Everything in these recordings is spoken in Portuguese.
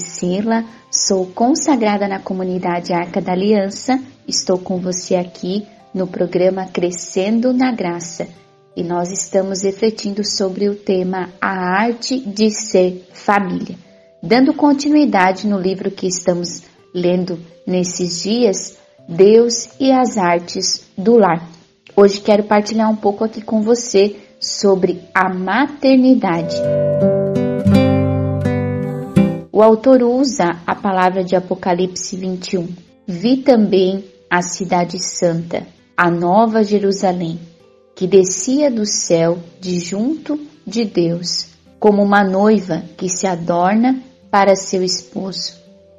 Priscila, sou consagrada na comunidade Arca da Aliança. Estou com você aqui no programa Crescendo na Graça e nós estamos refletindo sobre o tema A Arte de Ser Família. Dando continuidade no livro que estamos lendo nesses dias, Deus e as Artes do Lar. Hoje quero partilhar um pouco aqui com você sobre a maternidade. O autor usa a palavra de Apocalipse 21. Vi também a cidade santa, a nova Jerusalém, que descia do céu de junto de Deus, como uma noiva que se adorna para seu esposo.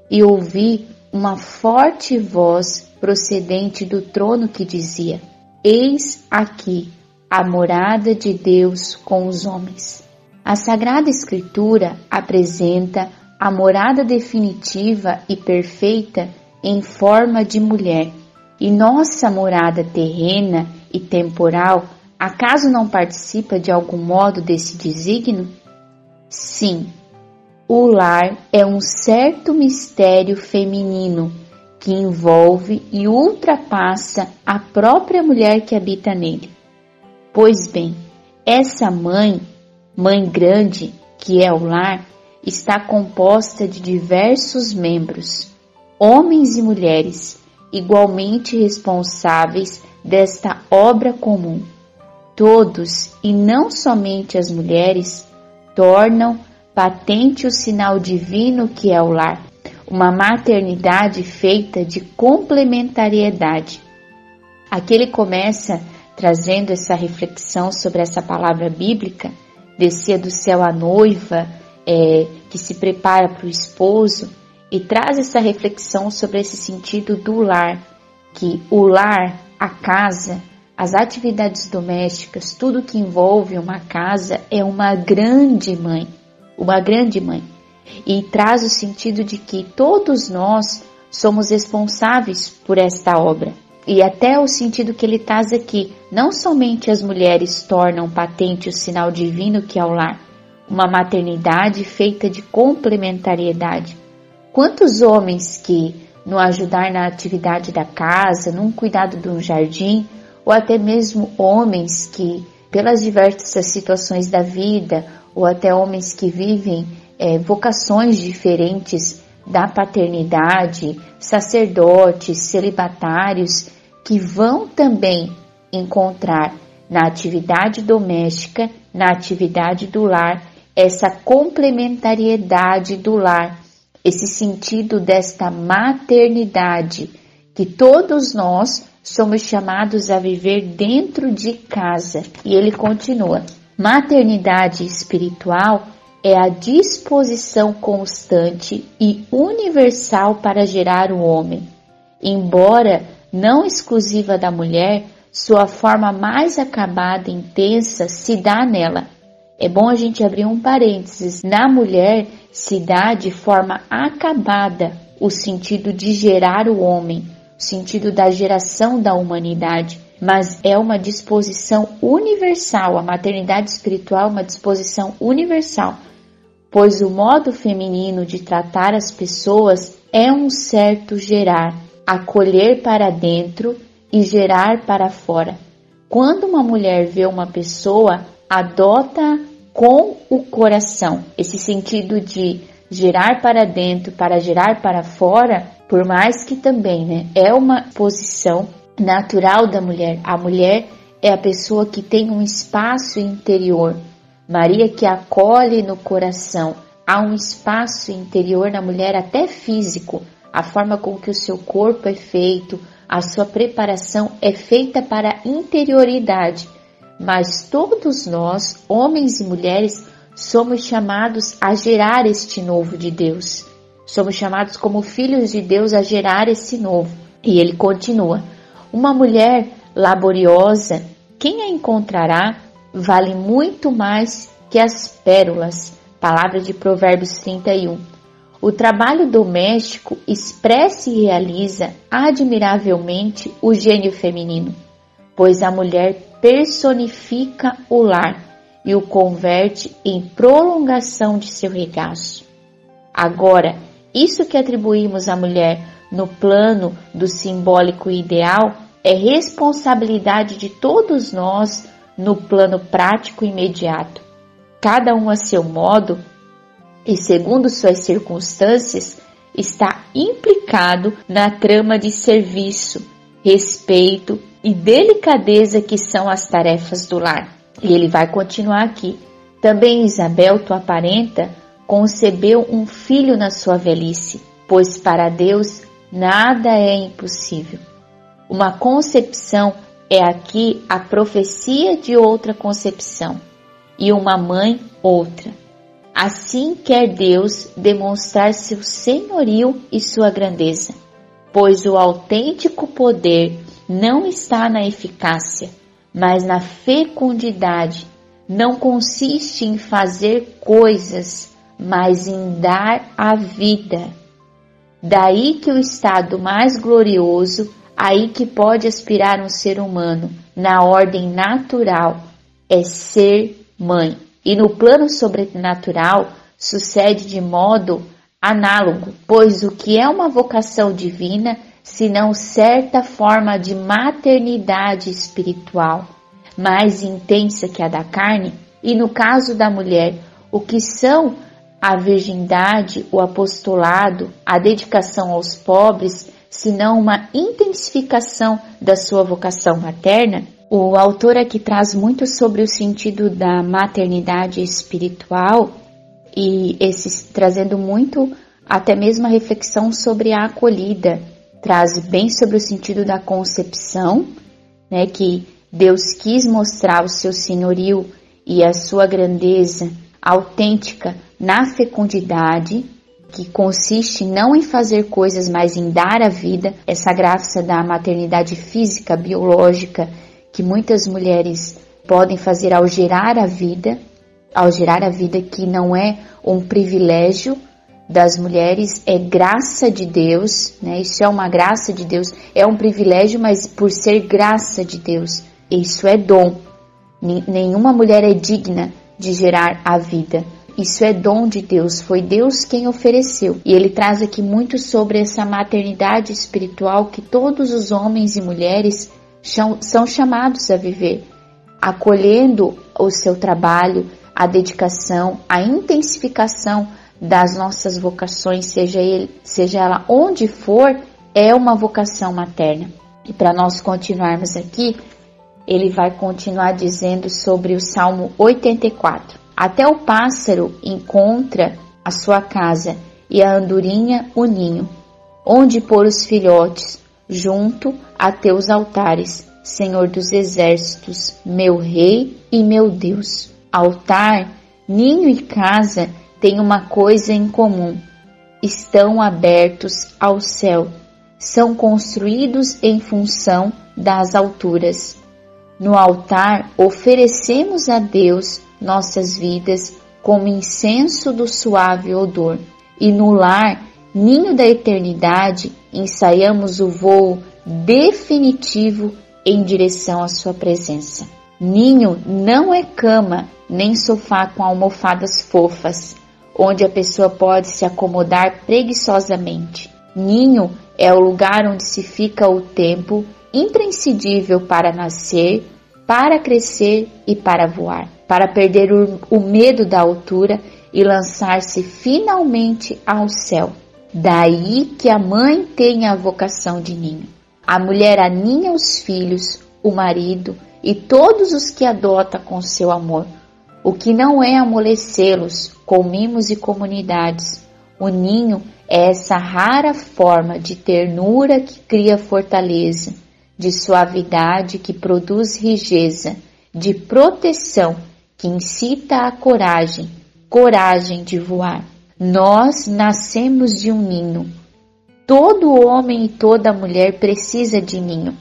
E ouvi uma forte voz procedente do trono que dizia: Eis aqui a morada de Deus com os homens. A Sagrada Escritura apresenta a morada definitiva e perfeita em forma de mulher. E nossa morada terrena e temporal, acaso não participa de algum modo desse desígnio? Sim, o lar é um certo mistério feminino que envolve e ultrapassa a própria mulher que habita nele. Pois bem, essa mãe, mãe grande, que é o lar, está composta de diversos membros, homens e mulheres, igualmente responsáveis desta obra comum. Todos, e não somente as mulheres, tornam patente o sinal divino que é o lar, uma maternidade feita de complementariedade. Aqui ele começa trazendo essa reflexão sobre essa palavra bíblica, descia do céu a noiva, é, que se prepara para o esposo e traz essa reflexão sobre esse sentido do lar, que o lar, a casa, as atividades domésticas, tudo que envolve uma casa é uma grande mãe, uma grande mãe. E traz o sentido de que todos nós somos responsáveis por esta obra. E até o sentido que ele traz aqui, não somente as mulheres tornam patente o sinal divino que é o lar, uma maternidade feita de complementariedade. Quantos homens que, no ajudar na atividade da casa, num cuidado de um jardim, ou até mesmo homens que, pelas diversas situações da vida, ou até homens que vivem é, vocações diferentes da paternidade, sacerdotes, celibatários, que vão também encontrar na atividade doméstica, na atividade do lar, essa complementariedade do lar, esse sentido desta maternidade que todos nós somos chamados a viver dentro de casa. E ele continua: maternidade espiritual é a disposição constante e universal para gerar o homem. Embora não exclusiva da mulher, sua forma mais acabada e intensa se dá nela é bom a gente abrir um parênteses. Na mulher se dá de forma acabada o sentido de gerar o homem, o sentido da geração da humanidade, mas é uma disposição universal. A maternidade espiritual é uma disposição universal, pois o modo feminino de tratar as pessoas é um certo gerar, acolher para dentro e gerar para fora. Quando uma mulher vê uma pessoa, adota com o coração. Esse sentido de gerar para dentro para gerar para fora, por mais que também, né, é uma posição natural da mulher. A mulher é a pessoa que tem um espaço interior. Maria que acolhe no coração. Há um espaço interior na mulher até físico, a forma com que o seu corpo é feito, a sua preparação é feita para a interioridade mas todos nós, homens e mulheres, somos chamados a gerar este novo de Deus. Somos chamados como filhos de Deus a gerar esse novo. E ele continua: Uma mulher laboriosa, quem a encontrará, vale muito mais que as pérolas. Palavra de Provérbios 31. O trabalho doméstico expressa e realiza admiravelmente o gênio feminino, pois a mulher personifica o lar e o converte em prolongação de seu regaço. Agora, Isso que atribuímos à mulher no plano do simbólico ideal é responsabilidade de todos nós no plano prático imediato. Cada um a seu modo e segundo suas circunstâncias, está implicado na trama de serviço, respeito e delicadeza que são as tarefas do lar. E ele vai continuar aqui. Também Isabel, tua parenta, concebeu um filho na sua velhice, pois para Deus nada é impossível. Uma concepção é aqui a profecia de outra concepção, e uma mãe outra. Assim quer Deus demonstrar seu senhorio e sua grandeza, pois o autêntico poder não está na eficácia, mas na fecundidade. Não consiste em fazer coisas, mas em dar a vida. Daí que o estado mais glorioso, aí que pode aspirar um ser humano, na ordem natural, é ser mãe. E no plano sobrenatural sucede de modo análogo, pois o que é uma vocação divina, senão certa forma de maternidade espiritual, mais intensa que a da carne, e no caso da mulher, o que são a virgindade, o apostolado, a dedicação aos pobres, senão uma intensificação da sua vocação materna, o autor aqui traz muito sobre o sentido da maternidade espiritual e esses trazendo muito até mesmo a reflexão sobre a acolhida, traz bem sobre o sentido da concepção, né, que Deus quis mostrar o seu senhorio e a sua grandeza autêntica na fecundidade, que consiste não em fazer coisas, mas em dar a vida, essa graça da maternidade física, biológica, que muitas mulheres podem fazer ao gerar a vida, ao gerar a vida que não é um privilégio das mulheres, é graça de Deus, né? Isso é uma graça de Deus, é um privilégio, mas por ser graça de Deus, isso é dom. Nenhuma mulher é digna de gerar a vida. Isso é dom de Deus, foi Deus quem ofereceu. E ele traz aqui muito sobre essa maternidade espiritual que todos os homens e mulheres são chamados a viver, acolhendo o seu trabalho, a dedicação, a intensificação das nossas vocações, seja, ele, seja ela onde for, é uma vocação materna. E para nós continuarmos aqui, ele vai continuar dizendo sobre o Salmo 84. Até o pássaro encontra a sua casa e a andorinha o ninho, onde pôr os filhotes, junto a teus altares, Senhor dos exércitos, meu Rei e meu Deus. Altar, ninho e casa têm uma coisa em comum: estão abertos ao céu, são construídos em função das alturas. No altar, oferecemos a Deus nossas vidas como incenso do suave odor, e no lar, ninho da eternidade, ensaiamos o voo definitivo em direção à sua presença. Ninho não é cama nem sofá com almofadas fofas, onde a pessoa pode se acomodar preguiçosamente. Ninho é o lugar onde se fica o tempo imprescindível para nascer, para crescer e para voar, para perder o, o medo da altura e lançar-se finalmente ao céu. Daí que a mãe tem a vocação de ninho. A mulher aninha os filhos, o marido e todos os que adota com seu amor, o que não é amolecê-los com mimos e comunidades. O ninho é essa rara forma de ternura que cria fortaleza, de suavidade que produz rigeza, de proteção que incita a coragem, coragem de voar. Nós nascemos de um ninho. Todo homem e toda mulher precisa de ninho,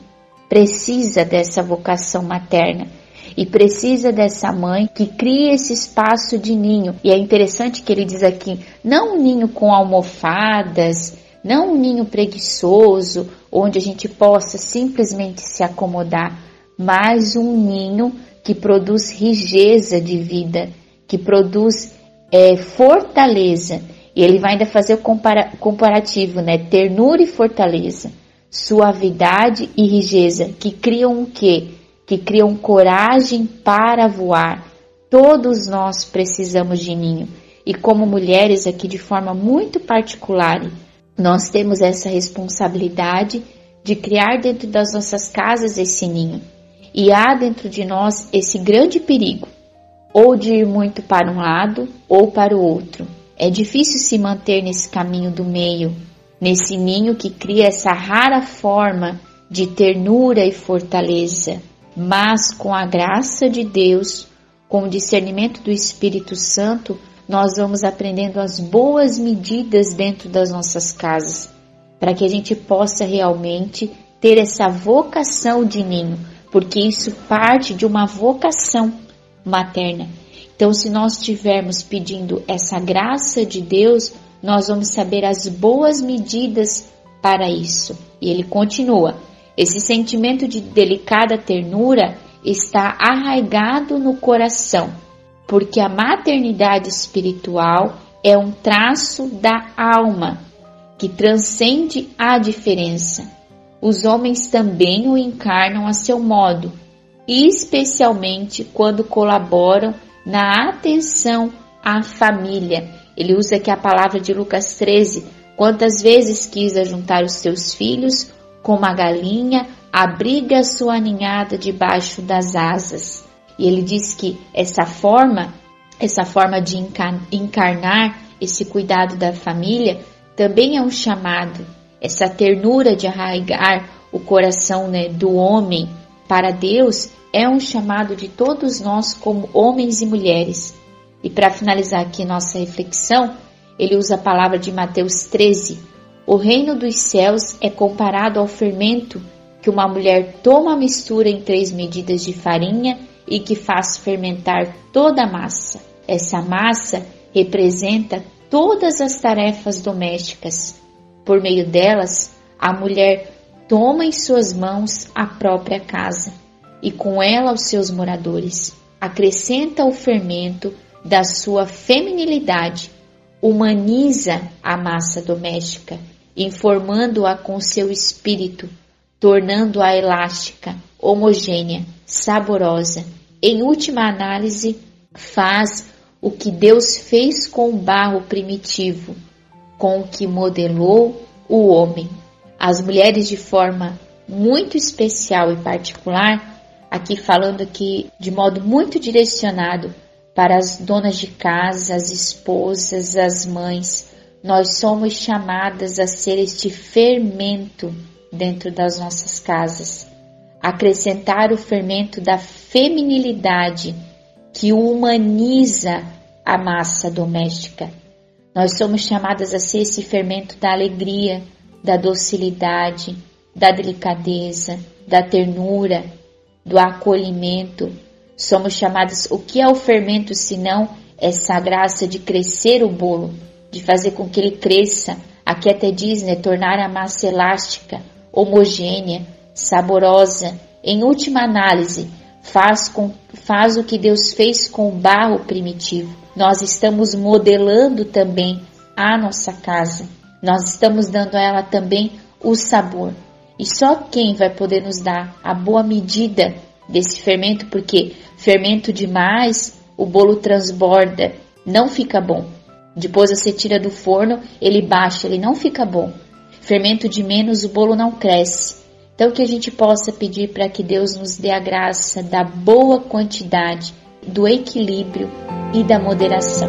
precisa dessa vocação materna e precisa dessa mãe que cria esse espaço de ninho. E é interessante que ele diz aqui: não um ninho com almofadas, não um ninho preguiçoso, onde a gente possa simplesmente se acomodar, mas um ninho que produz rigeza de vida, que produz é, fortaleza. E ele vai ainda fazer o compara comparativo, né? Ternura e fortaleza, suavidade e rigidez, que criam o quê? Que criam coragem para voar. Todos nós precisamos de ninho. E como mulheres aqui de forma muito particular, nós temos essa responsabilidade de criar dentro das nossas casas esse ninho. E há dentro de nós esse grande perigo, ou de ir muito para um lado ou para o outro. É difícil se manter nesse caminho do meio, nesse ninho que cria essa rara forma de ternura e fortaleza, mas com a graça de Deus, com o discernimento do Espírito Santo, nós vamos aprendendo as boas medidas dentro das nossas casas, para que a gente possa realmente ter essa vocação de ninho, porque isso parte de uma vocação materna. Então, se nós estivermos pedindo essa graça de Deus, nós vamos saber as boas medidas para isso. E ele continua: esse sentimento de delicada ternura está arraigado no coração porque a maternidade espiritual é um traço da alma que transcende a diferença. Os homens também o encarnam a seu modo, especialmente quando colaboram na atenção à família. Ele usa aqui a palavra de Lucas 13: quantas vezes quis ajuntar os seus filhos, como a galinha abriga sua ninhada debaixo das asas. E ele diz que essa forma, essa forma de encarnar esse cuidado da família, também é um chamado, essa ternura de arraigar o coração né, do homem para Deus é um chamado de todos nós como homens e mulheres. E para finalizar aqui nossa reflexão, ele usa a palavra de Mateus 13. O reino dos céus é comparado ao fermento que uma mulher toma a mistura em três medidas de farinha e que faz fermentar toda a massa. Essa massa representa todas as tarefas domésticas. Por meio delas, a mulher toma em suas mãos a própria casa e com ela os seus moradores. Acrescenta o fermento da sua feminilidade, humaniza a massa doméstica, informando-a com seu espírito, tornando-a elástica, homogênea, saborosa em última análise, faz o que Deus fez com o barro primitivo, com o que modelou o homem. As mulheres de forma muito especial e particular, aqui falando aqui de modo muito direcionado para as donas de casa, as esposas, as mães, nós somos chamadas a ser este fermento dentro das nossas casas acrescentar o fermento da feminilidade que humaniza a massa doméstica. Nós somos chamadas a ser esse fermento da alegria, da docilidade, da delicadeza, da ternura, do acolhimento. Somos chamadas, o que é o fermento senão essa graça de crescer o bolo, de fazer com que ele cresça, aqui até diz, né, tornar a massa elástica, homogênea, saborosa, em última análise, faz, com, faz o que Deus fez com o barro primitivo. Nós estamos modelando também a nossa casa. Nós estamos dando a ela também o sabor. E só quem vai poder nos dar a boa medida desse fermento, porque fermento demais, o bolo transborda, não fica bom. Depois você tira do forno, ele baixa, ele não fica bom. Fermento de menos, o bolo não cresce. Então, que a gente possa pedir para que Deus nos dê a graça da boa quantidade, do equilíbrio e da moderação.